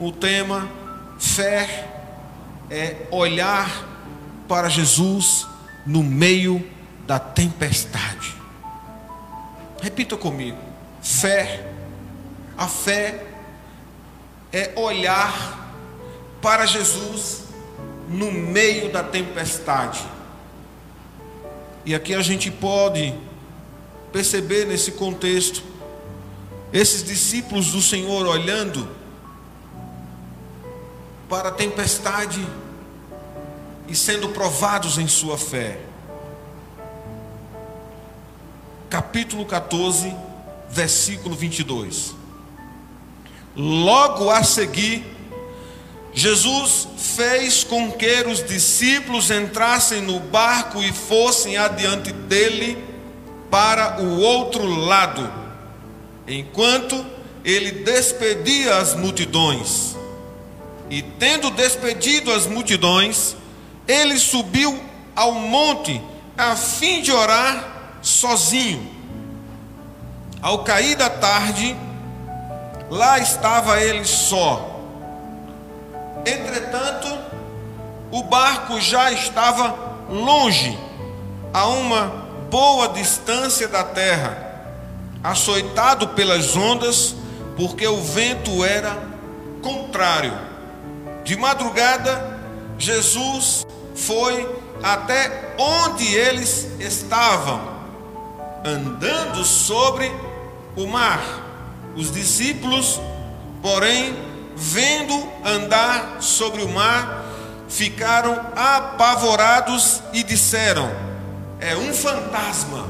o tema fé é olhar para Jesus no meio da tempestade. Repita comigo: fé. A fé é olhar para Jesus no meio da tempestade. E aqui a gente pode perceber nesse contexto esses discípulos do Senhor olhando para a tempestade e sendo provados em sua fé. Capítulo 14, versículo 22. Logo a seguir, Jesus fez com que os discípulos entrassem no barco e fossem adiante dele para o outro lado, enquanto ele despedia as multidões. E tendo despedido as multidões, ele subiu ao monte a fim de orar sozinho. Ao cair da tarde, lá estava ele só. Entretanto, o barco já estava longe, a uma boa distância da terra, açoitado pelas ondas, porque o vento era contrário. De madrugada, Jesus foi até onde eles estavam, andando sobre o mar. Os discípulos, porém, vendo andar sobre o mar, ficaram apavorados e disseram: É um fantasma.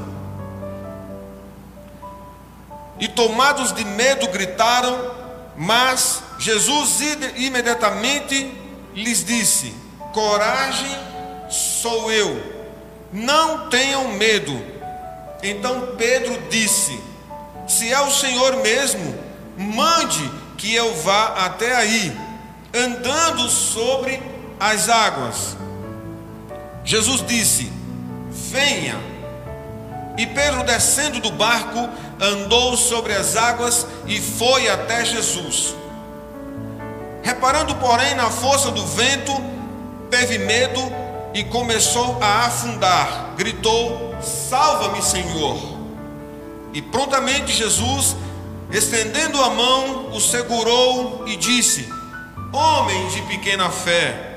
E tomados de medo gritaram, mas Jesus imediatamente lhes disse: Coragem, sou eu, não tenham medo. Então Pedro disse: Se é o Senhor mesmo, mande que eu vá até aí, andando sobre as águas. Jesus disse: Venha. E Pedro, descendo do barco, andou sobre as águas e foi até Jesus. Reparando, porém, na força do vento, teve medo e começou a afundar. Gritou: Salva-me, Senhor! E prontamente Jesus, estendendo a mão, o segurou e disse: Homem de pequena fé,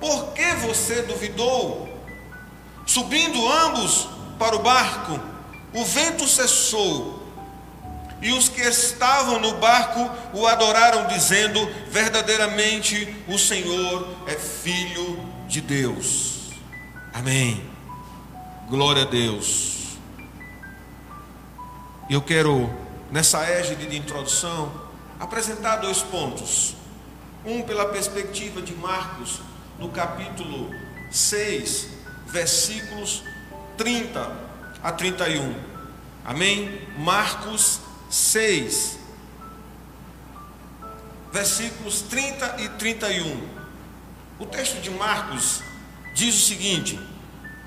por que você duvidou? Subindo ambos para o barco, o vento cessou. E os que estavam no barco o adoraram, dizendo: Verdadeiramente o Senhor é filho de Deus. Amém. Glória a Deus. Eu quero, nessa égide de introdução, apresentar dois pontos. Um pela perspectiva de Marcos, no capítulo 6, versículos 30 a 31. Amém? Marcos 6, versículos 30 e 31. O texto de Marcos diz o seguinte: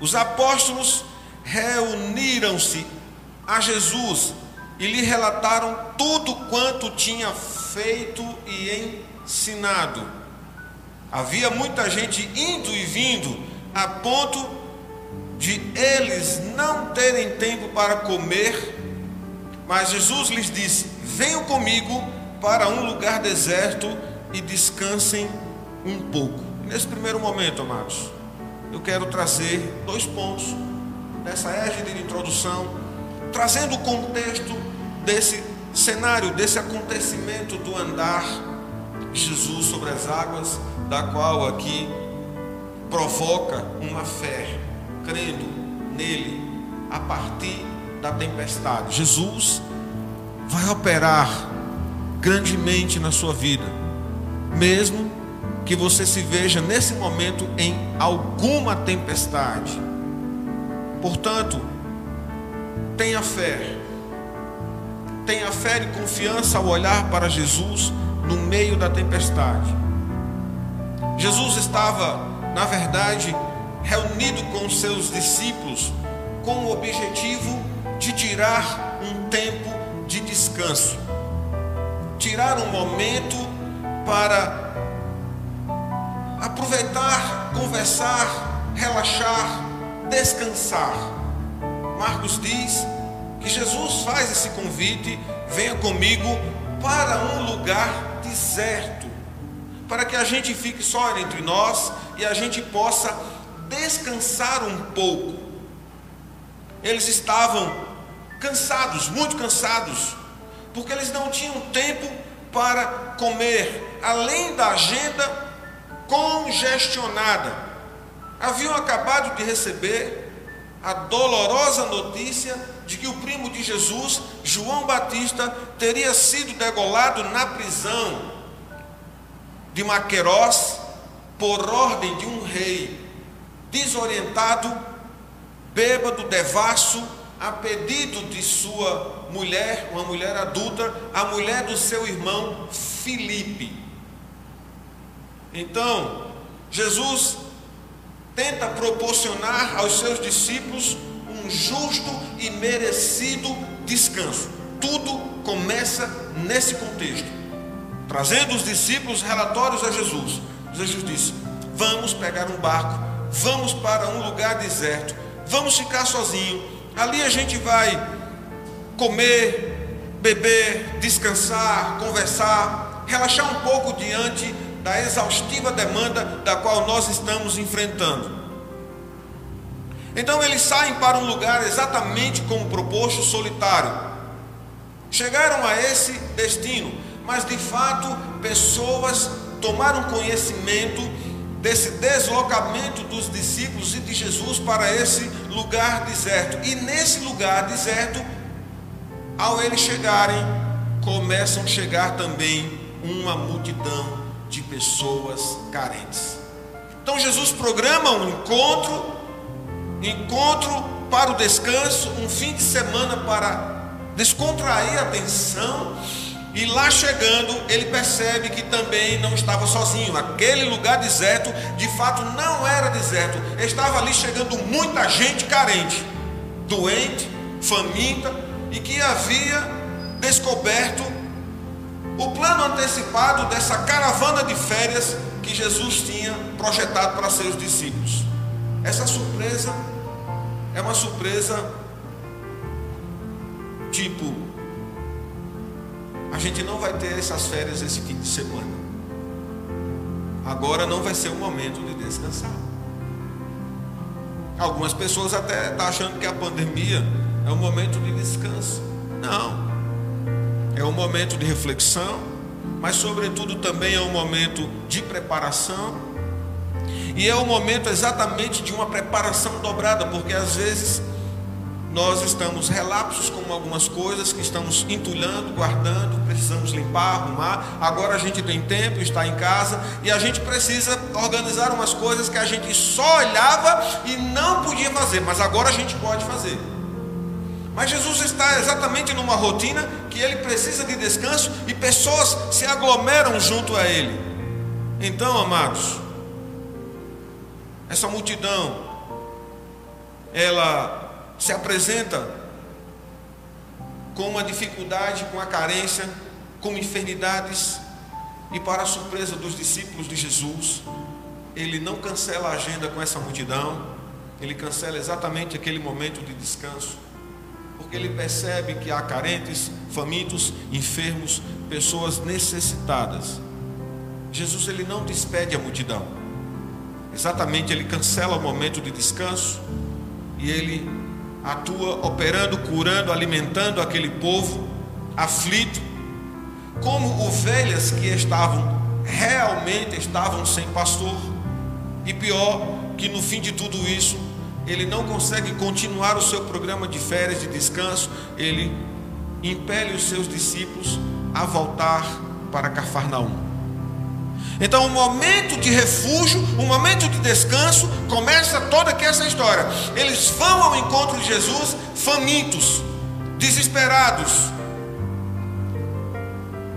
os apóstolos reuniram-se a Jesus e lhe relataram tudo quanto tinha feito e ensinado. Havia muita gente indo e vindo, a ponto de eles não terem tempo para comer mas Jesus lhes disse: Venham comigo para um lugar deserto e descansem um pouco. Nesse primeiro momento, amados, eu quero trazer dois pontos nessa égide de introdução, trazendo o contexto desse cenário, desse acontecimento do andar de Jesus sobre as águas, da qual aqui provoca uma fé, crendo nele a partir da tempestade. Jesus vai operar grandemente na sua vida, mesmo que você se veja nesse momento em alguma tempestade. Portanto, tenha fé. Tenha fé e confiança ao olhar para Jesus no meio da tempestade. Jesus estava, na verdade, reunido com seus discípulos com o objetivo de tirar um tempo de descanso, tirar um momento para aproveitar, conversar, relaxar, descansar. Marcos diz que Jesus faz esse convite: venha comigo para um lugar deserto, para que a gente fique só entre nós e a gente possa descansar um pouco. Eles estavam cansados, muito cansados, porque eles não tinham tempo para comer, além da agenda congestionada. Haviam acabado de receber a dolorosa notícia de que o primo de Jesus, João Batista, teria sido degolado na prisão de Maquerós por ordem de um rei, desorientado, bêbado, devasso, a pedido de sua mulher, uma mulher adulta, a mulher do seu irmão Filipe. Então, Jesus tenta proporcionar aos seus discípulos um justo e merecido descanso. Tudo começa nesse contexto. Trazendo os discípulos relatórios a Jesus. Jesus disse: Vamos pegar um barco, vamos para um lugar deserto, vamos ficar sozinhos Ali a gente vai comer, beber, descansar, conversar, relaxar um pouco diante da exaustiva demanda da qual nós estamos enfrentando. Então eles saem para um lugar exatamente como proposto, solitário. Chegaram a esse destino, mas de fato pessoas tomaram conhecimento desse deslocamento dos discípulos e de Jesus para esse lugar deserto. E nesse lugar deserto, ao eles chegarem, começam a chegar também uma multidão de pessoas carentes. Então Jesus programa um encontro, encontro para o descanso, um fim de semana para descontrair a tensão e lá chegando, ele percebe que também não estava sozinho. Aquele lugar deserto, de fato, não era deserto. Estava ali chegando muita gente carente, doente, faminta, e que havia descoberto o plano antecipado dessa caravana de férias que Jesus tinha projetado para seus discípulos. Essa surpresa é uma surpresa tipo a gente não vai ter essas férias esse fim de semana. Agora não vai ser o momento de descansar. Algumas pessoas até estão tá achando que a pandemia é um momento de descanso. Não. É um momento de reflexão, mas sobretudo também é um momento de preparação. E é um momento exatamente de uma preparação dobrada, porque às vezes nós estamos relapsos com algumas coisas que estamos entulhando, guardando, precisamos limpar, arrumar. Agora a gente tem tempo, está em casa e a gente precisa organizar umas coisas que a gente só olhava e não podia fazer, mas agora a gente pode fazer. Mas Jesus está exatamente numa rotina que ele precisa de descanso e pessoas se aglomeram junto a ele. Então, amados, essa multidão, ela se apresenta com uma dificuldade, com a carência, com enfermidades, e para a surpresa dos discípulos de Jesus, ele não cancela a agenda com essa multidão, ele cancela exatamente aquele momento de descanso, porque ele percebe que há carentes, famintos, enfermos, pessoas necessitadas. Jesus ele não despede a multidão. Exatamente, ele cancela o momento de descanso e ele atua operando, curando, alimentando aquele povo aflito, como ovelhas que estavam realmente estavam sem pastor. E pior, que no fim de tudo isso, ele não consegue continuar o seu programa de férias de descanso, ele impele os seus discípulos a voltar para Cafarnaum. Então, o momento de refúgio, o momento de descanso, começa toda aqui essa história. Eles vão ao encontro de Jesus famintos, desesperados.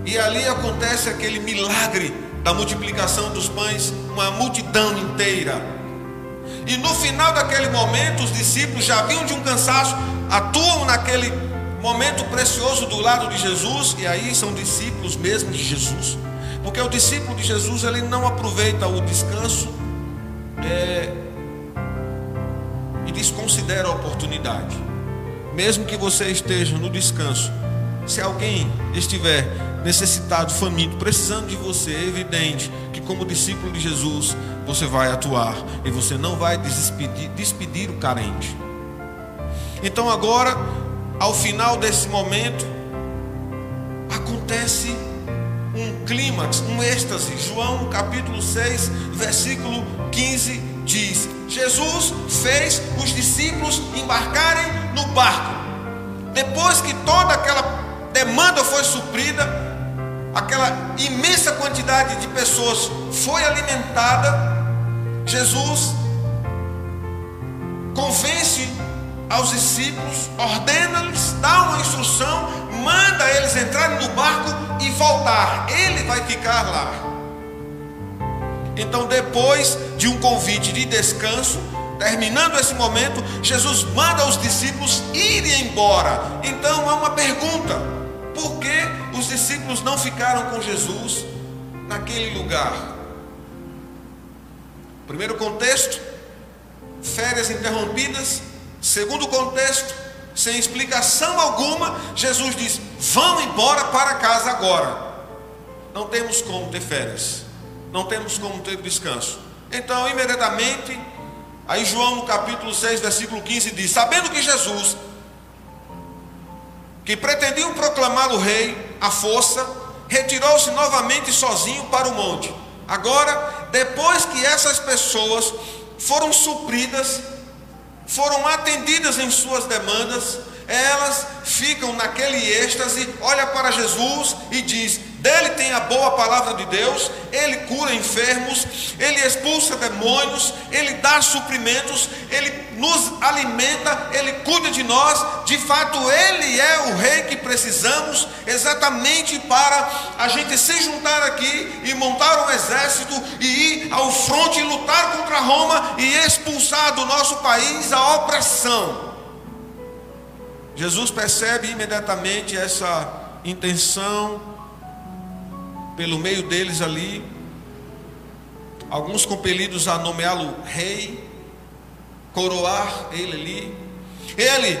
E ali acontece aquele milagre da multiplicação dos pães, uma multidão inteira. E no final daquele momento, os discípulos já vinham de um cansaço, atuam naquele momento precioso do lado de Jesus, e aí são discípulos mesmo de Jesus Porque o discípulo de Jesus ele não aproveita o descanso é, e desconsidera a oportunidade. Mesmo que você esteja no descanso, se alguém estiver necessitado, faminto, precisando de você, é evidente que, como discípulo de Jesus, você vai atuar e você não vai despedir, despedir o carente. Então, agora, ao final desse momento, acontece clímax, um êxtase. João capítulo 6, versículo 15 diz: Jesus fez os discípulos embarcarem no barco. Depois que toda aquela demanda foi suprida, aquela imensa quantidade de pessoas foi alimentada, Jesus convence aos discípulos, ordena-lhes, dá uma instrução, manda eles entrarem no barco e voltar. Ele vai ficar lá. Então, depois de um convite de descanso, terminando esse momento, Jesus manda os discípulos irem embora. Então, há uma pergunta: por que os discípulos não ficaram com Jesus naquele lugar? Primeiro contexto: férias interrompidas. Segundo contexto, sem explicação alguma, Jesus diz: Vão embora para casa agora. Não temos como ter férias, não temos como ter descanso. Então, imediatamente, aí João no capítulo 6, versículo 15 diz: Sabendo que Jesus que pretendiam proclamá-lo rei à força, retirou-se novamente sozinho para o monte. Agora, depois que essas pessoas foram supridas, foram atendidas em suas demandas, elas ficam naquele êxtase, olha para Jesus e diz: dele tem a boa palavra de Deus, ele cura enfermos, ele expulsa demônios, ele dá suprimentos, ele nos alimenta, ele cuida de nós. De fato, ele é o rei que precisamos exatamente para a gente se juntar aqui e montar um exército e ir ao fronte e lutar contra Roma e expulsar do nosso país a opressão. Jesus percebe imediatamente essa intenção pelo meio deles ali, alguns compelidos a nomeá-lo rei, coroar ele ali. Ele,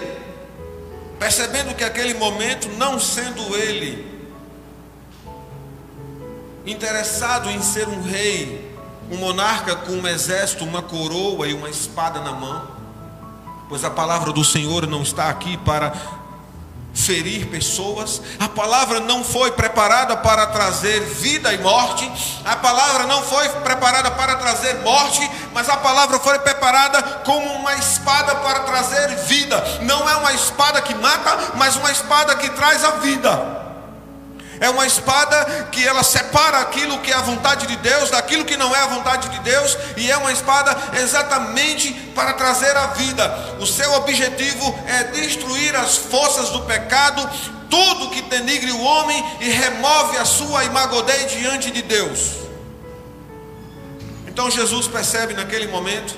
percebendo que aquele momento, não sendo ele interessado em ser um rei, um monarca com um exército, uma coroa e uma espada na mão, pois a palavra do Senhor não está aqui para ferir pessoas. A palavra não foi preparada para trazer vida e morte. A palavra não foi preparada para trazer morte, mas a palavra foi preparada como uma espada para trazer vida. Não é uma espada que mata, mas uma espada que traz a vida. É uma espada que ela separa aquilo que é a vontade de Deus daquilo que não é a vontade de Deus, e é uma espada exatamente para trazer a vida. O seu objetivo é destruir as forças do pecado, tudo que denigre o homem e remove a sua imagodei diante de Deus. Então Jesus percebe naquele momento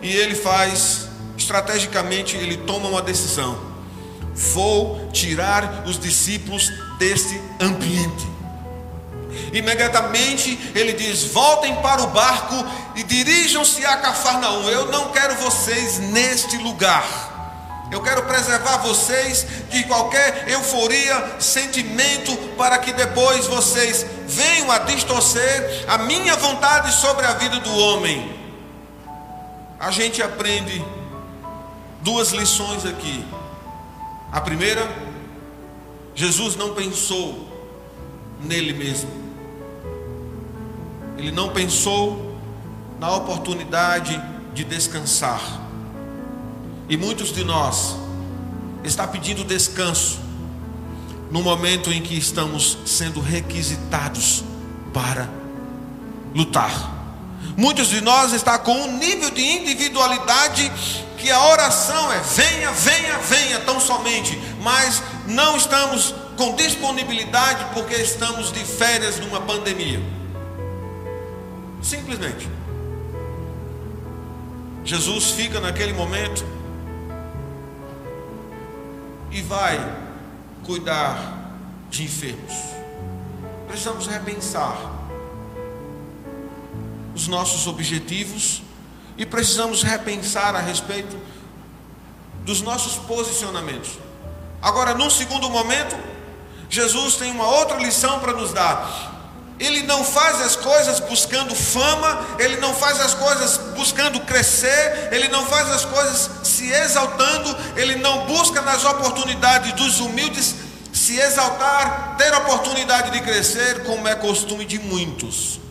e ele faz estrategicamente, ele toma uma decisão vou tirar os discípulos desse ambiente. Imediatamente ele diz: voltem para o barco e dirijam-se a Cafarnaum. Eu não quero vocês neste lugar. Eu quero preservar vocês de qualquer euforia, sentimento, para que depois vocês venham a distorcer a minha vontade sobre a vida do homem. A gente aprende duas lições aqui. A primeira, Jesus não pensou nele mesmo. Ele não pensou na oportunidade de descansar. E muitos de nós está pedindo descanso no momento em que estamos sendo requisitados para lutar. Muitos de nós está com um nível de individualidade que a oração é venha, venha, venha tão somente, mas não estamos com disponibilidade porque estamos de férias numa pandemia. Simplesmente. Jesus fica naquele momento e vai cuidar de enfermos. precisamos repensar os nossos objetivos e precisamos repensar a respeito dos nossos posicionamentos. Agora, num segundo momento, Jesus tem uma outra lição para nos dar. Ele não faz as coisas buscando fama, ele não faz as coisas buscando crescer, ele não faz as coisas se exaltando, ele não busca nas oportunidades dos humildes se exaltar, ter oportunidade de crescer, como é costume de muitos.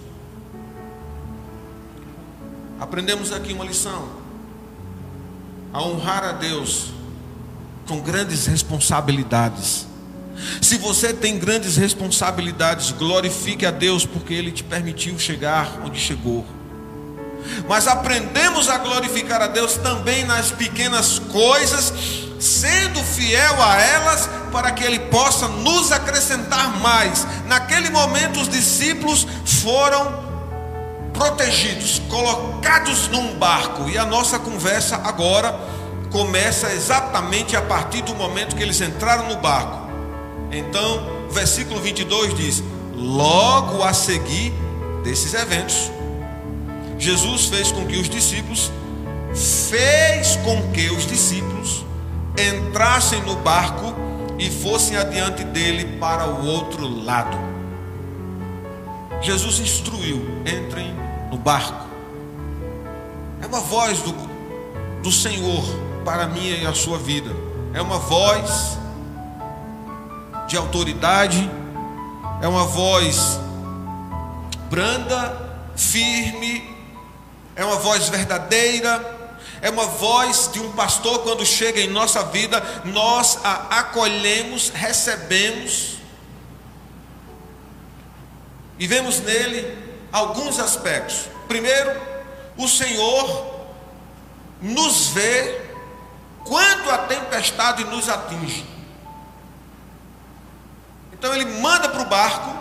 Aprendemos aqui uma lição: a honrar a Deus com grandes responsabilidades. Se você tem grandes responsabilidades, glorifique a Deus porque Ele te permitiu chegar onde chegou. Mas aprendemos a glorificar a Deus também nas pequenas coisas, sendo fiel a elas, para que Ele possa nos acrescentar mais. Naquele momento, os discípulos foram protegidos, colocados num barco, e a nossa conversa agora começa exatamente a partir do momento que eles entraram no barco. Então, versículo 22 diz: Logo a seguir desses eventos, Jesus fez com que os discípulos fez com que os discípulos entrassem no barco e fossem adiante dele para o outro lado. Jesus instruiu: entrem no barco. É uma voz do, do Senhor para a minha e a sua vida. É uma voz de autoridade, é uma voz branda, firme, é uma voz verdadeira, é uma voz de um pastor quando chega em nossa vida, nós a acolhemos, recebemos e vemos nele alguns aspectos. Primeiro, o Senhor nos vê quando a tempestade nos atinge. Então ele manda para o barco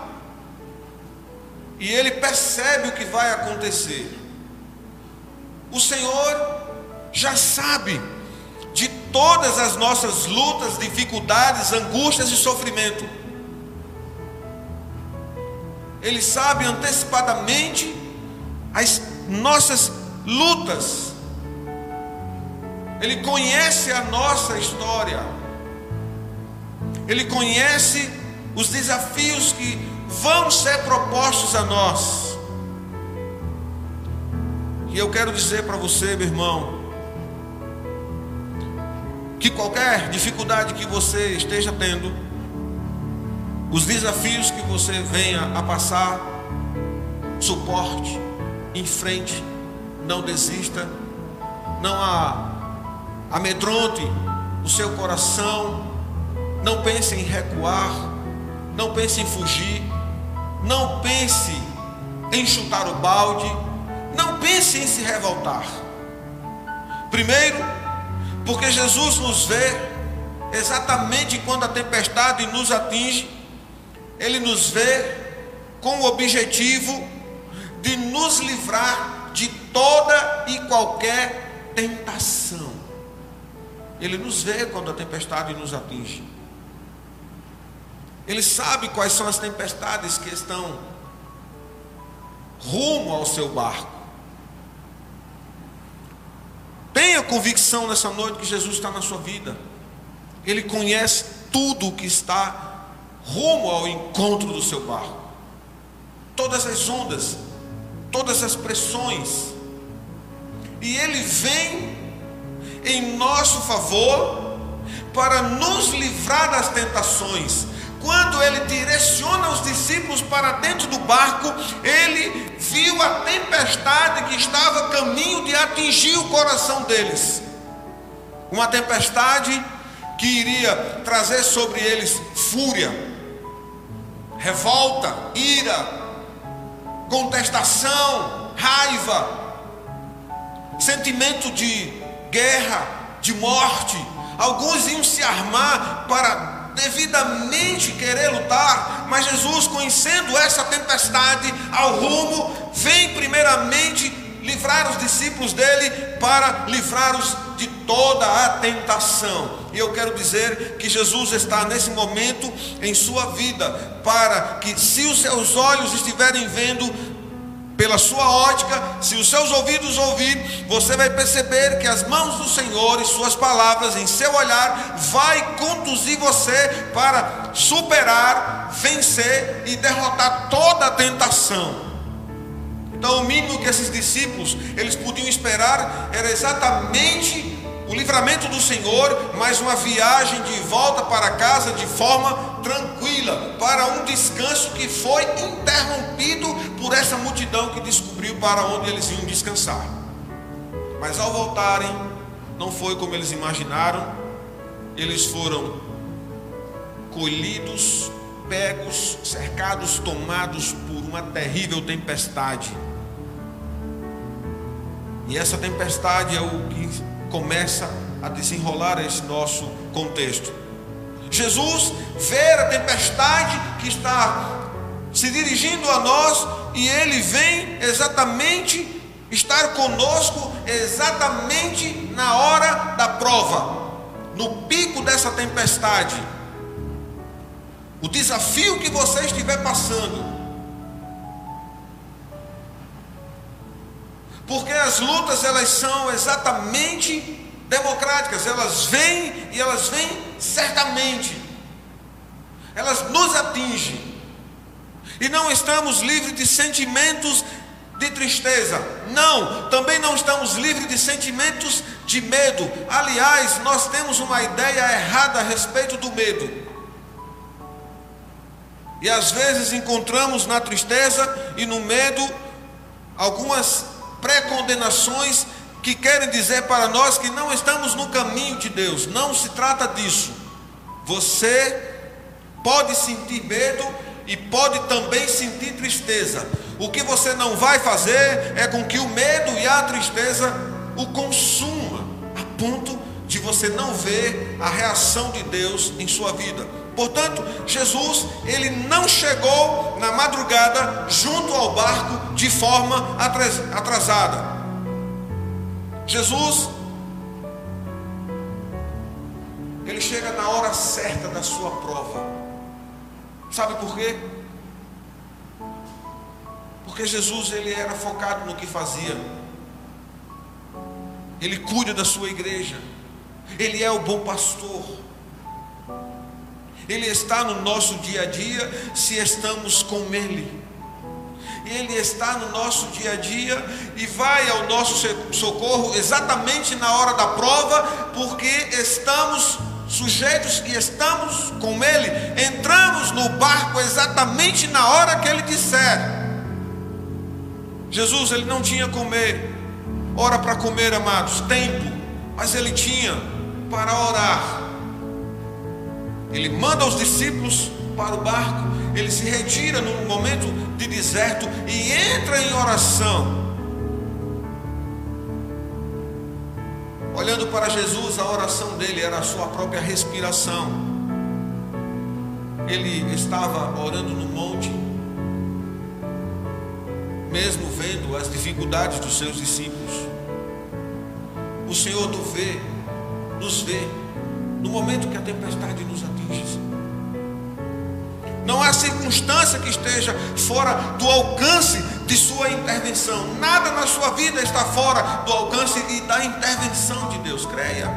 e ele percebe o que vai acontecer. O Senhor já sabe de todas as nossas lutas, dificuldades, angústias e sofrimento. Ele sabe antecipadamente as nossas lutas. Ele conhece a nossa história. Ele conhece os desafios que vão ser propostos a nós. E eu quero dizer para você, meu irmão, que qualquer dificuldade que você esteja tendo, os desafios que você venha a passar, suporte, em frente, não desista, não amedronte o seu coração, não pense em recuar, não pense em fugir. Não pense em chutar o balde. Não pense em se revoltar. Primeiro, porque Jesus nos vê exatamente quando a tempestade nos atinge. Ele nos vê com o objetivo de nos livrar de toda e qualquer tentação. Ele nos vê quando a tempestade nos atinge. Ele sabe quais são as tempestades que estão rumo ao seu barco. Tenha convicção nessa noite que Jesus está na sua vida. Ele conhece tudo o que está rumo ao encontro do seu barco. Todas as ondas, todas as pressões. E ele vem em nosso favor para nos livrar das tentações quando ele direciona os discípulos para dentro do barco, ele viu a tempestade que estava a caminho de atingir o coração deles. Uma tempestade que iria trazer sobre eles fúria, revolta, ira, contestação, raiva, sentimento de guerra, de morte. Alguns iam se armar para devidamente querer lutar, mas Jesus, conhecendo essa tempestade ao rumo, vem primeiramente livrar os discípulos dele para livrá-los de toda a tentação. E eu quero dizer que Jesus está nesse momento em sua vida para que, se os seus olhos estiverem vendo, pela sua ótica, se os seus ouvidos ouvir, você vai perceber que as mãos do Senhor e suas palavras em seu olhar vai conduzir você para superar, vencer e derrotar toda a tentação. Então, o mínimo que esses discípulos eles podiam esperar era exatamente o livramento do Senhor, mas uma viagem de volta para casa de forma tranquila, para um descanso que foi interrompido por essa multidão que descobriu para onde eles iam descansar. Mas ao voltarem, não foi como eles imaginaram, eles foram colhidos, pegos, cercados, tomados por uma terrível tempestade. E essa tempestade é o que começa a desenrolar esse nosso contexto. Jesus vê a tempestade que está se dirigindo a nós e ele vem exatamente estar conosco exatamente na hora da prova, no pico dessa tempestade. O desafio que você estiver passando, Porque as lutas elas são exatamente democráticas, elas vêm e elas vêm certamente. Elas nos atingem. E não estamos livres de sentimentos de tristeza. Não, também não estamos livres de sentimentos de medo. Aliás, nós temos uma ideia errada a respeito do medo. E às vezes encontramos na tristeza e no medo algumas pré-condenações que querem dizer para nós que não estamos no caminho de Deus. Não se trata disso. Você pode sentir medo e pode também sentir tristeza. O que você não vai fazer é com que o medo e a tristeza o consuma, a ponto de você não ver a reação de Deus em sua vida. Portanto, Jesus, ele não chegou na madrugada junto ao barco de forma atrasada. Jesus, ele chega na hora certa da sua prova. Sabe por quê? Porque Jesus ele era focado no que fazia. Ele cuida da sua igreja. Ele é o bom pastor. Ele está no nosso dia a dia se estamos com Ele. Ele está no nosso dia a dia e vai ao nosso socorro exatamente na hora da prova, porque estamos sujeitos e estamos com Ele. Entramos no barco exatamente na hora que Ele disser. Jesus, ele não tinha comer, hora para comer, amados, tempo, mas ele tinha para orar. Ele manda os discípulos para o barco, ele se retira num momento de deserto e entra em oração. Olhando para Jesus, a oração dele era a sua própria respiração. Ele estava orando no monte, mesmo vendo as dificuldades dos seus discípulos. O Senhor nos vê, nos vê no momento que a tempestade nos atinge. Não há circunstância que esteja fora do alcance de sua intervenção. Nada na sua vida está fora do alcance e da intervenção de Deus. Creia.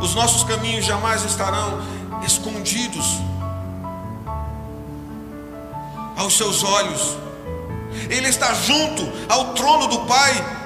Os nossos caminhos jamais estarão escondidos aos seus olhos. Ele está junto ao trono do Pai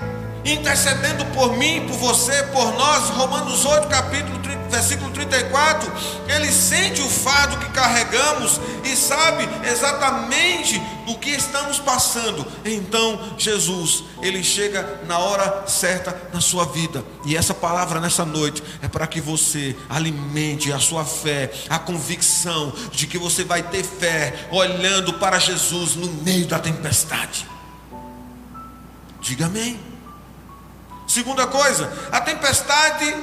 intercedendo por mim, por você, por nós. Romanos 8, capítulo 30, versículo 34. Ele sente o fardo que carregamos e sabe exatamente o que estamos passando. Então, Jesus, ele chega na hora certa na sua vida. E essa palavra nessa noite é para que você alimente a sua fé, a convicção de que você vai ter fé olhando para Jesus no meio da tempestade. Diga amém. Segunda coisa, a tempestade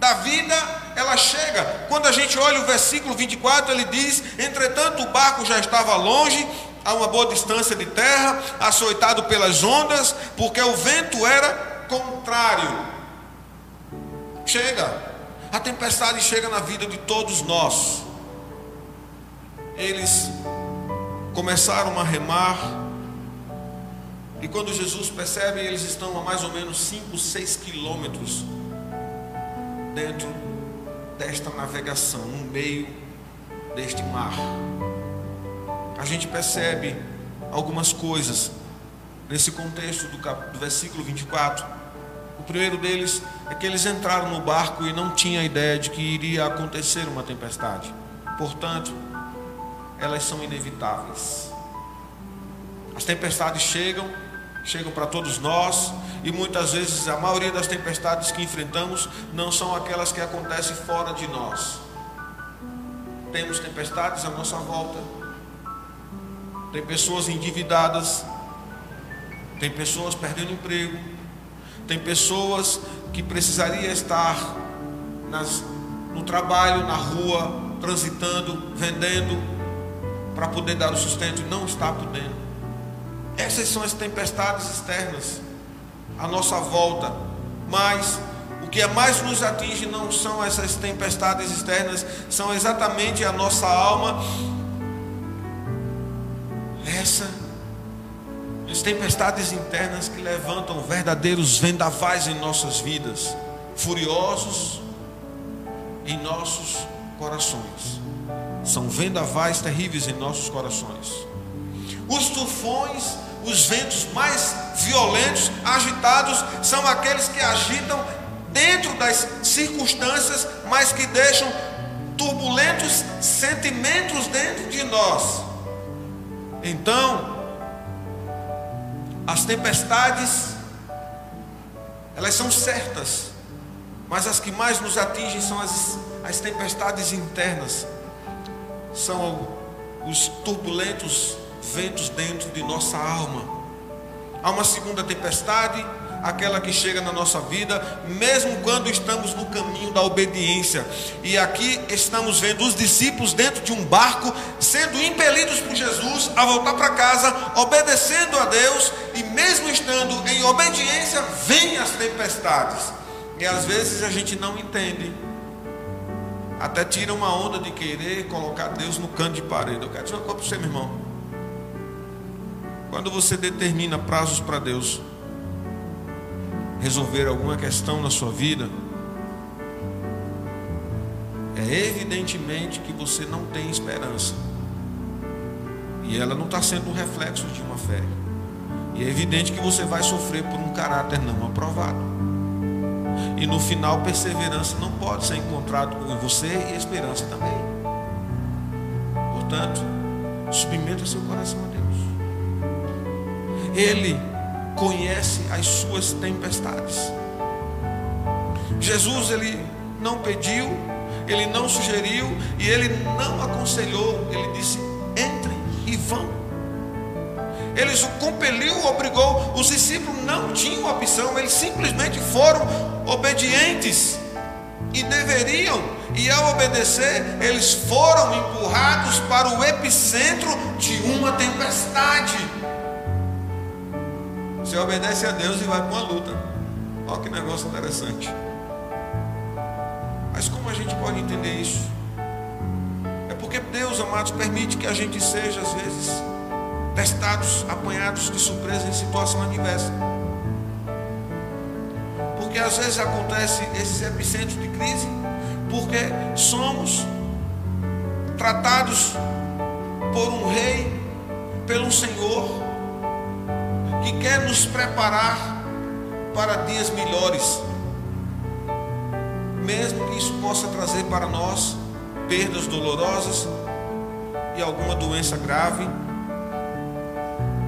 da vida, ela chega. Quando a gente olha o versículo 24, ele diz: Entretanto, o barco já estava longe, a uma boa distância de terra, açoitado pelas ondas, porque o vento era contrário. chega. A tempestade chega na vida de todos nós. Eles começaram a remar. E quando Jesus percebe, eles estão a mais ou menos 5, 6 quilômetros dentro desta navegação, no meio deste mar. A gente percebe algumas coisas nesse contexto do, cap... do versículo 24. O primeiro deles é que eles entraram no barco e não tinham ideia de que iria acontecer uma tempestade. Portanto, elas são inevitáveis. As tempestades chegam, chegam para todos nós, e muitas vezes a maioria das tempestades que enfrentamos não são aquelas que acontecem fora de nós. Temos tempestades à nossa volta, tem pessoas endividadas, tem pessoas perdendo emprego, tem pessoas que precisaria estar nas, no trabalho, na rua, transitando, vendendo, para poder dar o sustento e não está podendo. Essas são as tempestades externas à nossa volta. Mas o que mais nos atinge não são essas tempestades externas, são exatamente a nossa alma. Essa as tempestades internas que levantam verdadeiros vendavais em nossas vidas, furiosos em nossos corações. São vendavais terríveis em nossos corações. Os tufões, os ventos mais violentos, agitados, são aqueles que agitam dentro das circunstâncias, mas que deixam turbulentos sentimentos dentro de nós. Então, as tempestades, elas são certas, mas as que mais nos atingem são as, as tempestades internas, são os turbulentos ventos dentro de nossa alma. Há uma segunda tempestade, aquela que chega na nossa vida, mesmo quando estamos no caminho da obediência. E aqui estamos vendo os discípulos dentro de um barco, sendo impelidos por Jesus a voltar para casa, obedecendo a Deus, e mesmo estando em obediência, vêm as tempestades. E às vezes a gente não entende. Até tira uma onda de querer colocar Deus no canto de parede. Eu quero dizer uma coisa para você, meu irmão. Quando você determina prazos para Deus, resolver alguma questão na sua vida, é evidentemente que você não tem esperança. E ela não está sendo um reflexo de uma fé. E é evidente que você vai sofrer por um caráter não aprovado. E no final, perseverança não pode ser encontrado com você e esperança também. Portanto, submeta seu coração a. Ele conhece as suas tempestades. Jesus ele não pediu, ele não sugeriu e ele não aconselhou, ele disse: entrem e vão. Ele o compeliu, obrigou. Os discípulos não tinham opção, eles simplesmente foram obedientes e deveriam, e ao obedecer, eles foram empurrados para o epicentro de uma tempestade. Você obedece a Deus e vai para uma luta. Olha que negócio interessante. Mas como a gente pode entender isso? É porque Deus, amados, permite que a gente seja, às vezes, testados, apanhados de surpresa em situação adversa. Porque às vezes acontece esses epicentros de crise, porque somos tratados por um rei, pelo Senhor, que quer nos preparar para dias melhores, mesmo que isso possa trazer para nós perdas dolorosas e alguma doença grave,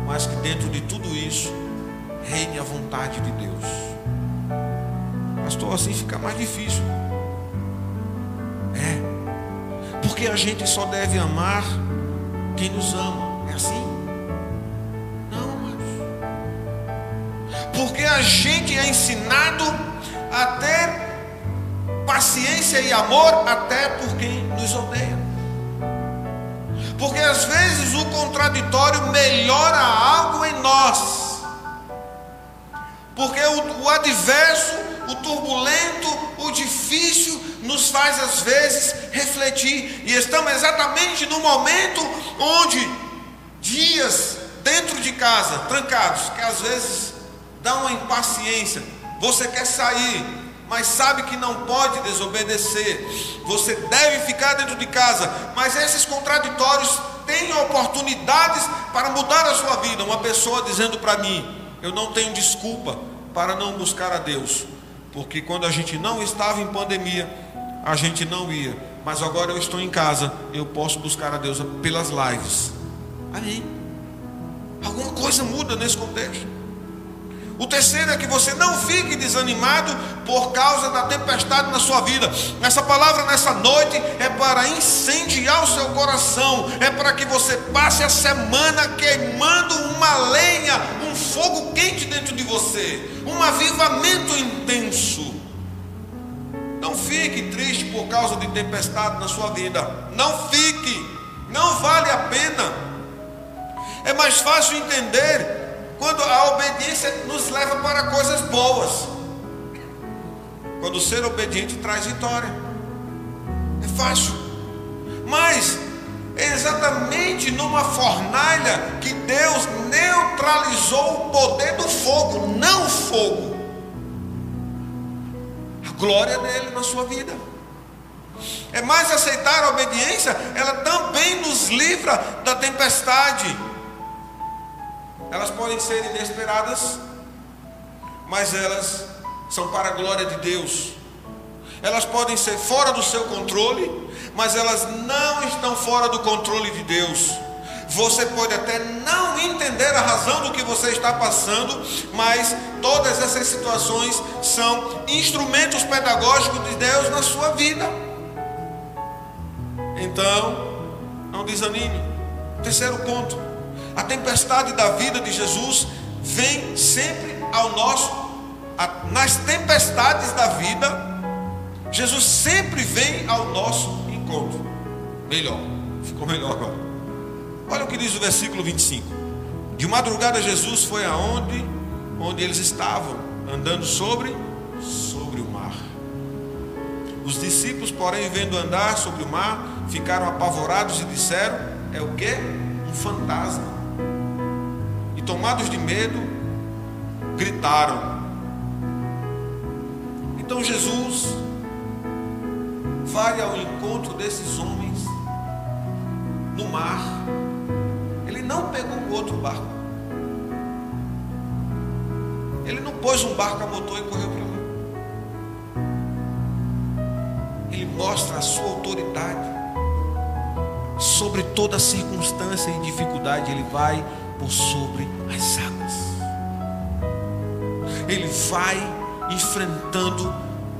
mas que dentro de tudo isso reine a vontade de Deus. Pastor, assim fica mais difícil. É, porque a gente só deve amar quem nos ama. É assim? Porque a gente é ensinado a ter paciência e amor até por quem nos odeia. Porque às vezes o contraditório melhora algo em nós. Porque o, o adverso, o turbulento, o difícil nos faz às vezes refletir. E estamos exatamente no momento onde dias dentro de casa, trancados, que às vezes dá uma impaciência. Você quer sair, mas sabe que não pode desobedecer. Você deve ficar dentro de casa, mas esses contraditórios têm oportunidades para mudar a sua vida. Uma pessoa dizendo para mim: Eu não tenho desculpa para não buscar a Deus, porque quando a gente não estava em pandemia, a gente não ia, mas agora eu estou em casa, eu posso buscar a Deus pelas lives. Amém. Alguma coisa muda nesse contexto. O terceiro é que você não fique desanimado por causa da tempestade na sua vida. Essa palavra nessa noite é para incendiar o seu coração, é para que você passe a semana queimando uma lenha, um fogo quente dentro de você, um avivamento intenso. Não fique triste por causa de tempestade na sua vida. Não fique, não vale a pena. É mais fácil entender quando a obediência nos leva para coisas boas. Quando ser obediente traz vitória. É fácil. Mas é exatamente numa fornalha que Deus neutralizou o poder do fogo, não o fogo. A glória dele na sua vida. É mais aceitar a obediência, ela também nos livra da tempestade. Elas podem ser inesperadas, mas elas são para a glória de Deus. Elas podem ser fora do seu controle, mas elas não estão fora do controle de Deus. Você pode até não entender a razão do que você está passando, mas todas essas situações são instrumentos pedagógicos de Deus na sua vida. Então, não desanime. Terceiro ponto. A tempestade da vida de Jesus vem sempre ao nosso, nas tempestades da vida, Jesus sempre vem ao nosso encontro. Melhor, ficou melhor agora. Olha o que diz o versículo 25. De madrugada Jesus foi aonde? Onde eles estavam, andando sobre sobre o mar. Os discípulos, porém, vendo andar sobre o mar, ficaram apavorados e disseram: É o que? Um fantasma e tomados de medo, gritaram. Então Jesus vai ao encontro desses homens no mar. Ele não pegou outro barco. Ele não pôs um barco a motor e correu para lá. Ele mostra a sua autoridade sobre toda circunstância e dificuldade. Ele vai por sobre as águas. Ele vai enfrentando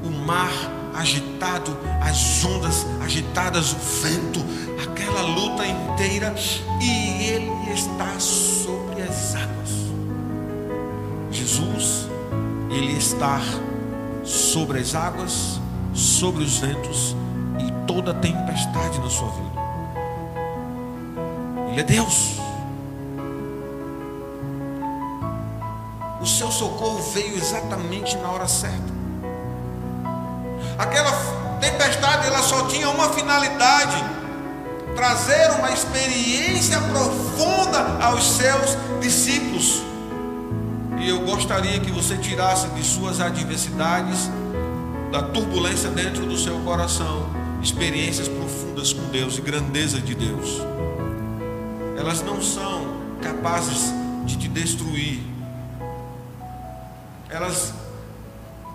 o mar agitado, as ondas agitadas, o vento, aquela luta inteira, e ele está sobre as águas. Jesus, ele está sobre as águas, sobre os ventos e toda tempestade na sua vida. Ele é Deus. O seu socorro veio exatamente na hora certa. Aquela tempestade ela só tinha uma finalidade: trazer uma experiência profunda aos seus discípulos. E eu gostaria que você tirasse de suas adversidades, da turbulência dentro do seu coração, experiências profundas com Deus e grandeza de Deus. Elas não são capazes de te destruir, elas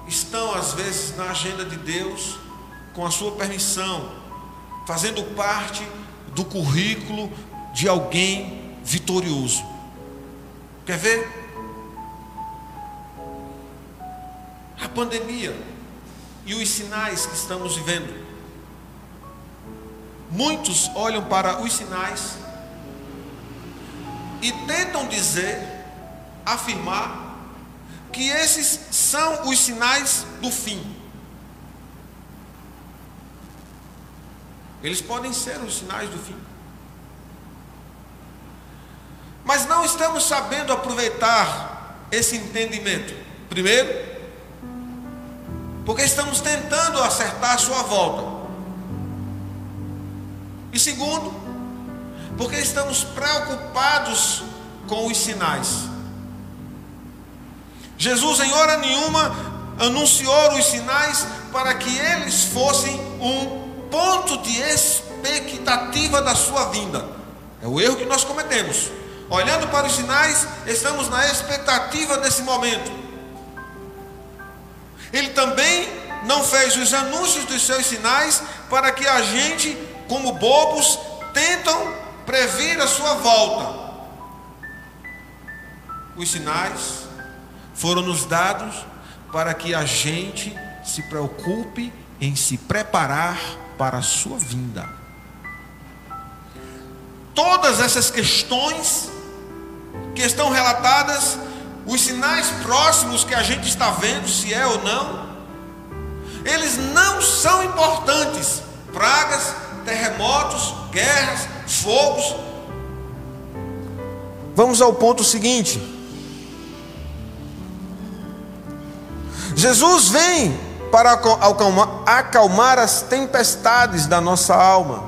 estão às vezes na agenda de Deus, com a sua permissão, fazendo parte do currículo de alguém vitorioso. Quer ver? A pandemia e os sinais que estamos vivendo. Muitos olham para os sinais e tentam dizer, afirmar que esses são os sinais do fim. Eles podem ser os sinais do fim. Mas não estamos sabendo aproveitar esse entendimento. Primeiro, porque estamos tentando acertar a sua volta. E segundo, porque estamos preocupados com os sinais. Jesus, em hora nenhuma, anunciou os sinais para que eles fossem um ponto de expectativa da sua vinda. É o erro que nós cometemos. Olhando para os sinais, estamos na expectativa desse momento. Ele também não fez os anúncios dos seus sinais para que a gente, como bobos, tentam prever a sua volta. Os sinais foram nos dados para que a gente se preocupe em se preparar para a sua vinda. Todas essas questões que estão relatadas, os sinais próximos que a gente está vendo, se é ou não, eles não são importantes. Pragas, terremotos, guerras, fogos. Vamos ao ponto seguinte. Jesus vem para acalmar, as tempestades da nossa alma.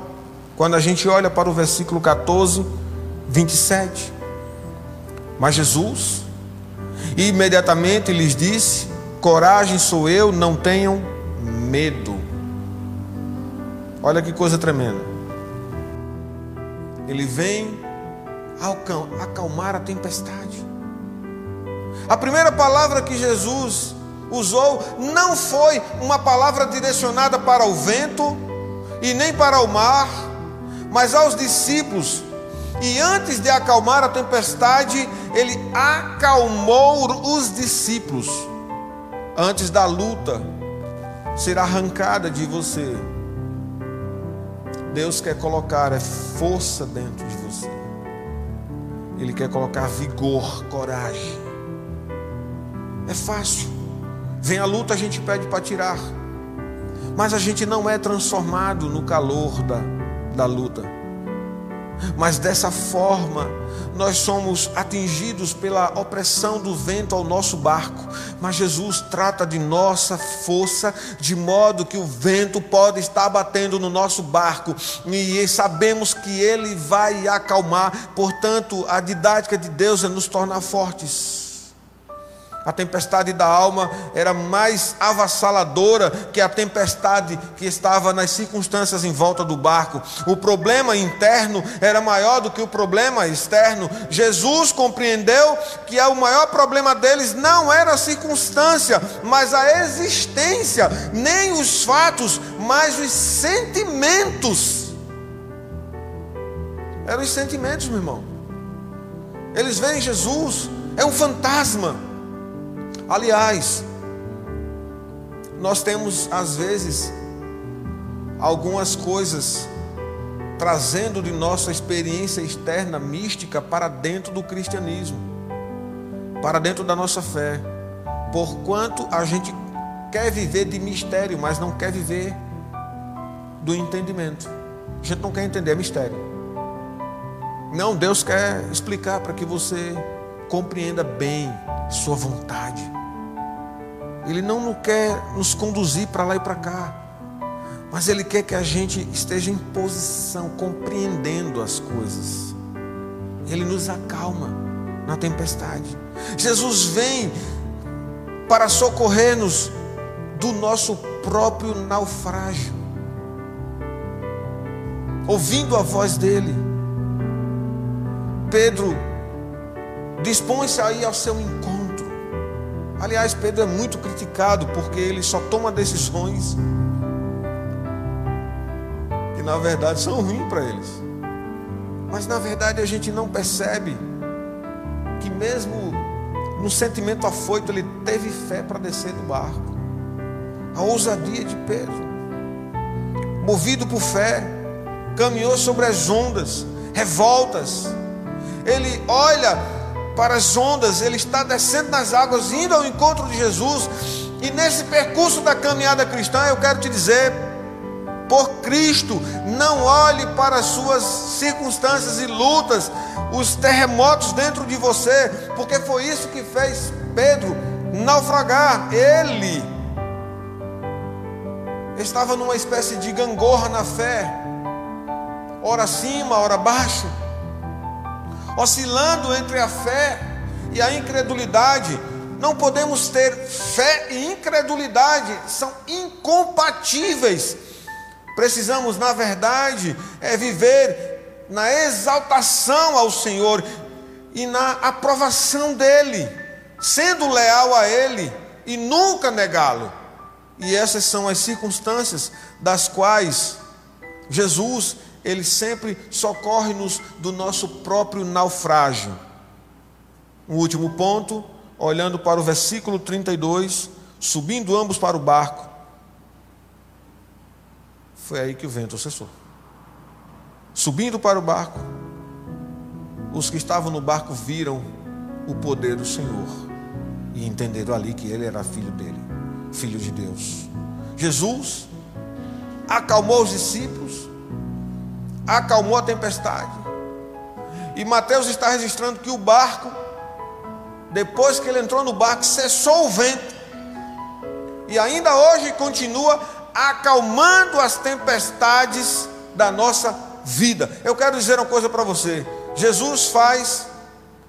Quando a gente olha para o versículo 14, 27. Mas Jesus imediatamente lhes disse: Coragem sou eu, não tenham medo. Olha que coisa tremenda. Ele vem acalmar a tempestade. A primeira palavra que Jesus usou não foi uma palavra direcionada para o vento e nem para o mar, mas aos discípulos. E antes de acalmar a tempestade, ele acalmou os discípulos. Antes da luta ser arrancada de você, Deus quer colocar é força dentro de você. Ele quer colocar vigor, coragem. É fácil. Vem a luta, a gente pede para tirar. Mas a gente não é transformado no calor da, da luta. Mas dessa forma, nós somos atingidos pela opressão do vento ao nosso barco. Mas Jesus trata de nossa força, de modo que o vento pode estar batendo no nosso barco, e sabemos que ele vai acalmar. Portanto, a didática de Deus é nos tornar fortes. A tempestade da alma era mais avassaladora que a tempestade que estava nas circunstâncias em volta do barco. O problema interno era maior do que o problema externo. Jesus compreendeu que o maior problema deles não era a circunstância, mas a existência, nem os fatos, mas os sentimentos. Eram os sentimentos, meu irmão. Eles veem Jesus, é um fantasma. Aliás, nós temos às vezes algumas coisas trazendo de nossa experiência externa mística para dentro do cristianismo, para dentro da nossa fé. Porquanto a gente quer viver de mistério, mas não quer viver do entendimento. A gente não quer entender mistério. Não, Deus quer explicar para que você compreenda bem sua vontade. Ele não quer nos conduzir para lá e para cá, mas Ele quer que a gente esteja em posição, compreendendo as coisas. Ele nos acalma na tempestade. Jesus vem para socorrer-nos do nosso próprio naufrágio. Ouvindo a voz dele, Pedro dispõe-se a ir ao seu encontro. Aliás, Pedro é muito criticado porque ele só toma decisões que na verdade são ruins para eles. Mas na verdade a gente não percebe que mesmo no sentimento afoito ele teve fé para descer do barco. A ousadia de Pedro, movido por fé, caminhou sobre as ondas, revoltas. Ele olha para as ondas, ele está descendo nas águas, indo ao encontro de Jesus. E nesse percurso da caminhada cristã, eu quero te dizer, por Cristo, não olhe para as suas circunstâncias e lutas, os terremotos dentro de você, porque foi isso que fez Pedro naufragar. Ele estava numa espécie de gangorra na fé, ora acima, ora abaixo, oscilando entre a fé e a incredulidade. Não podemos ter fé e incredulidade, são incompatíveis. Precisamos, na verdade, é viver na exaltação ao Senhor e na aprovação dEle, sendo leal a Ele e nunca negá-lo. E essas são as circunstâncias das quais Jesus, ele sempre socorre-nos do nosso próprio naufrágio. Um último ponto, olhando para o versículo 32, subindo ambos para o barco. Foi aí que o vento cessou. Subindo para o barco, os que estavam no barco viram o poder do Senhor e entenderam ali que ele era filho dele filho de Deus. Jesus acalmou os discípulos, acalmou a tempestade. E Mateus está registrando que o barco, depois que ele entrou no barco, cessou o vento. E ainda hoje continua acalmando as tempestades da nossa vida. Eu quero dizer uma coisa para você: Jesus faz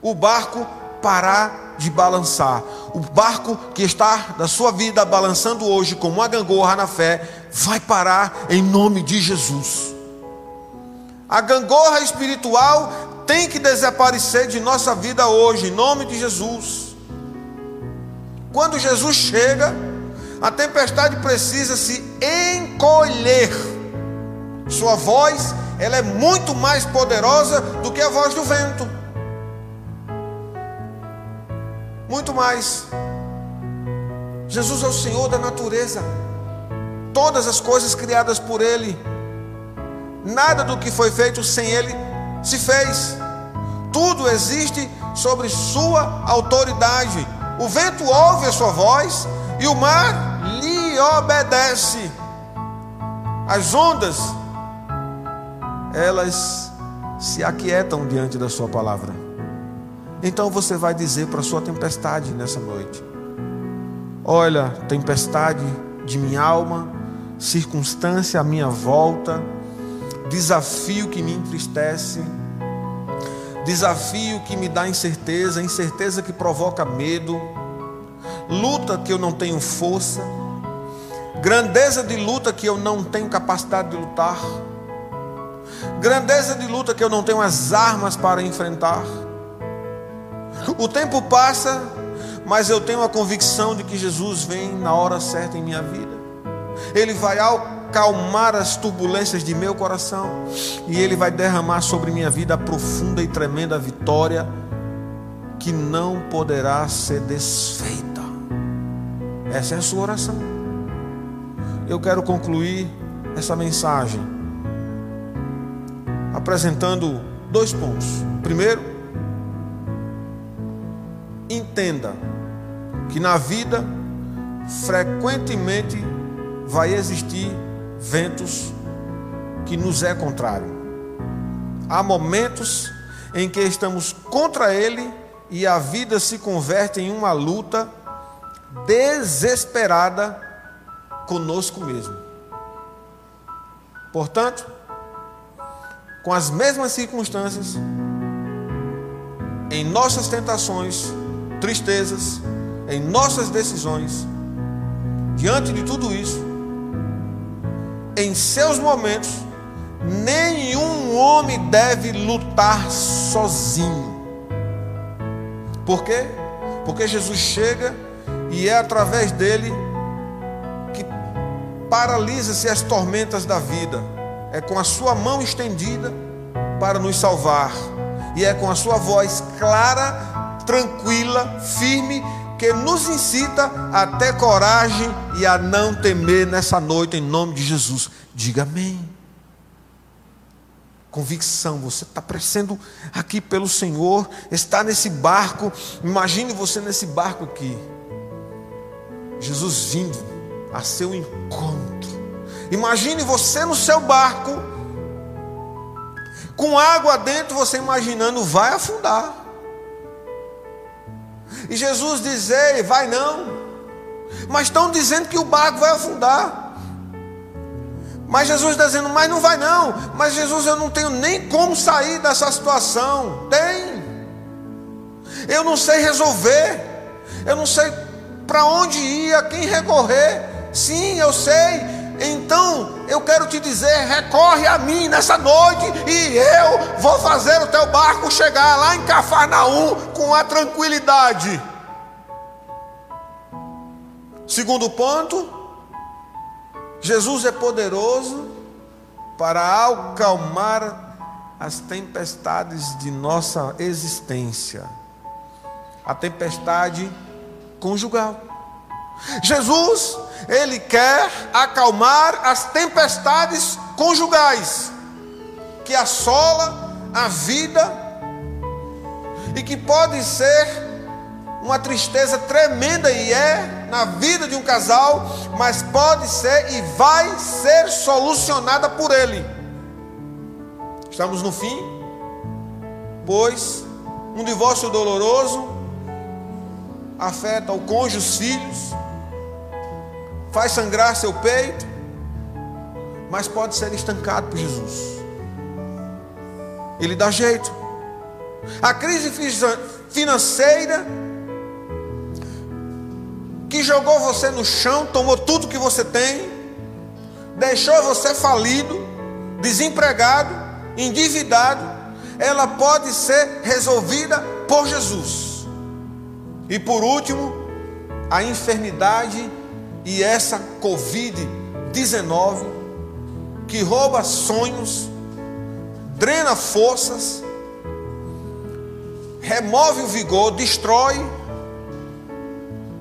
o barco parar de balançar. O barco que está da sua vida balançando hoje como uma gangorra na fé, vai parar em nome de Jesus. A gangorra espiritual tem que desaparecer de nossa vida hoje, em nome de Jesus. Quando Jesus chega, a tempestade precisa se encolher. Sua voz, ela é muito mais poderosa do que a voz do vento. muito mais. Jesus é o Senhor da natureza, todas as coisas criadas por Ele, nada do que foi feito sem Ele se fez, tudo existe sobre Sua autoridade. O vento ouve a Sua voz e o mar lhe obedece. As ondas, elas se aquietam diante da Sua palavra. Então você vai dizer para a sua tempestade nessa noite: Olha, tempestade de minha alma, circunstância à minha volta, desafio que me entristece, desafio que me dá incerteza, incerteza que provoca medo, luta que eu não tenho força, grandeza de luta que eu não tenho capacidade de lutar, grandeza de luta que eu não tenho as armas para enfrentar. O tempo passa, mas eu tenho a convicção de que Jesus vem na hora certa em minha vida. Ele vai acalmar as turbulências de meu coração e ele vai derramar sobre minha vida a profunda e tremenda vitória que não poderá ser desfeita. Essa é a sua oração. Eu quero concluir essa mensagem apresentando dois pontos. Primeiro, entenda que na vida frequentemente vai existir ventos que nos é contrário. Há momentos em que estamos contra ele e a vida se converte em uma luta desesperada conosco mesmo. Portanto, com as mesmas circunstâncias, em nossas tentações, tristezas, em nossas decisões, diante de tudo isso, em seus momentos, nenhum homem deve lutar sozinho. Por quê? Porque Jesus chega e é através dele que paralisa-se as tormentas da vida. É com a sua mão estendida para nos salvar. E é com a sua voz clara tranquila, firme, que nos incita a ter coragem e a não temer nessa noite, em nome de Jesus. Diga amém. Convicção, você está crescendo aqui pelo Senhor, está nesse barco. Imagine você nesse barco aqui. Jesus vindo a seu encontro. Imagine você no seu barco, com água dentro, você imaginando vai afundar. E Jesus diz: Ei, vai não. Mas estão dizendo que o barco vai afundar. Mas Jesus está dizendo: Mas não vai não. Mas Jesus, eu não tenho nem como sair dessa situação. Tem. Eu não sei resolver. Eu não sei para onde ir, a quem recorrer. Sim, eu sei. Então eu quero te dizer: recorre a mim nessa noite e eu vou fazer o teu barco chegar lá em Cafarnaum com a tranquilidade. Segundo ponto, Jesus é poderoso para acalmar as tempestades de nossa existência. A tempestade conjugal. Jesus, ele quer acalmar as tempestades conjugais que assola a vida e que pode ser uma tristeza tremenda e é na vida de um casal, mas pode ser e vai ser solucionada por ele. Estamos no fim, pois um divórcio doloroso afeta o cônjuge, os filhos, faz sangrar seu peito, mas pode ser estancado por Jesus. Ele dá jeito. A crise financeira que jogou você no chão, tomou tudo que você tem, deixou você falido, desempregado, endividado, ela pode ser resolvida por Jesus. E por último, a enfermidade e essa Covid-19 que rouba sonhos, drena forças, remove o vigor, destrói,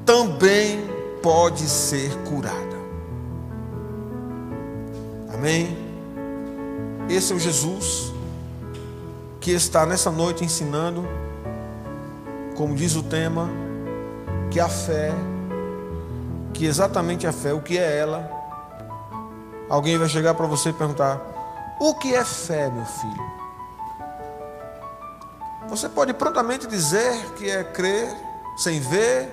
também pode ser curada. Amém? Esse é o Jesus que está nessa noite ensinando, como diz o tema, que a fé exatamente a fé, o que é ela. Alguém vai chegar para você e perguntar: O que é fé, meu filho? Você pode prontamente dizer que é crer sem ver,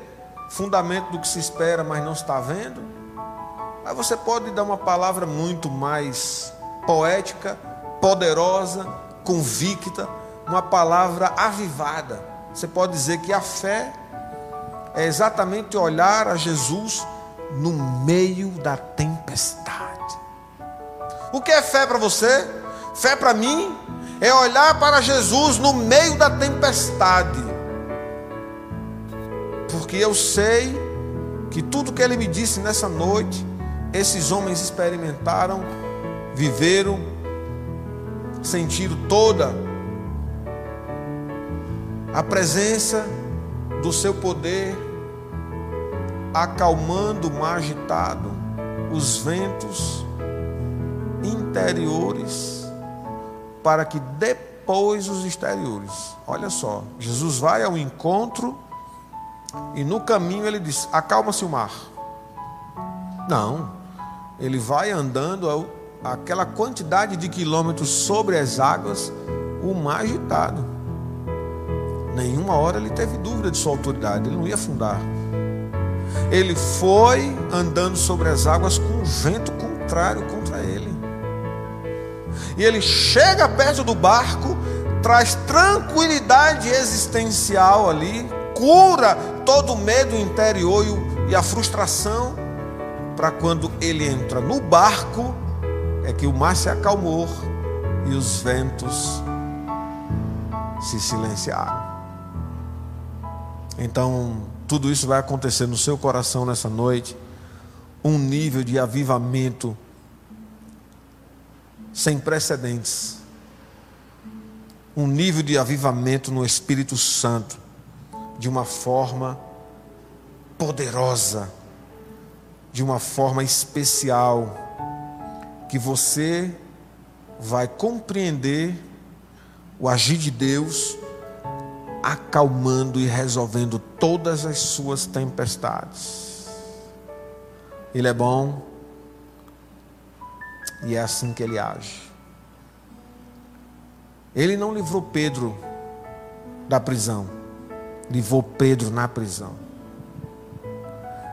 fundamento do que se espera, mas não está vendo. Aí você pode dar uma palavra muito mais poética, poderosa, convicta, uma palavra avivada. Você pode dizer que a fé é exatamente olhar a Jesus no meio da tempestade. O que é fé para você? Fé para mim é olhar para Jesus no meio da tempestade. Porque eu sei que tudo que ele me disse nessa noite, esses homens experimentaram, viveram, sentiram toda a presença do seu poder acalmando o mar agitado, os ventos interiores, para que depois os exteriores. Olha só, Jesus vai ao encontro e no caminho ele diz: Acalma-se o mar. Não, ele vai andando aquela quantidade de quilômetros sobre as águas, o mar agitado. Nenhuma hora ele teve dúvida de sua autoridade, ele não ia afundar ele foi andando sobre as águas com um vento contrário contra ele. E ele chega perto do barco, traz tranquilidade existencial ali, cura todo o medo interior e a frustração, para quando ele entra no barco, é que o mar se acalmou e os ventos se silenciaram. Então, tudo isso vai acontecer no seu coração nessa noite. Um nível de avivamento sem precedentes. Um nível de avivamento no Espírito Santo, de uma forma poderosa, de uma forma especial, que você vai compreender o agir de Deus acalmando e resolvendo todas as suas tempestades. Ele é bom e é assim que ele age. Ele não livrou Pedro da prisão, livrou Pedro na prisão.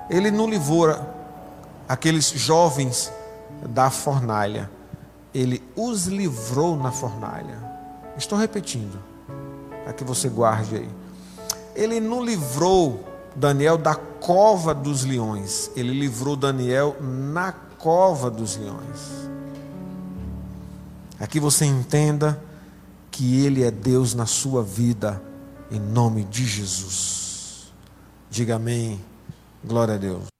Ele não livrou aqueles jovens da fornalha, ele os livrou na fornalha. Estou repetindo, para que você guarde aí. Ele não livrou Daniel da cova dos leões, ele livrou Daniel na cova dos leões. Aqui você entenda que Ele é Deus na sua vida, em nome de Jesus. Diga amém. Glória a Deus.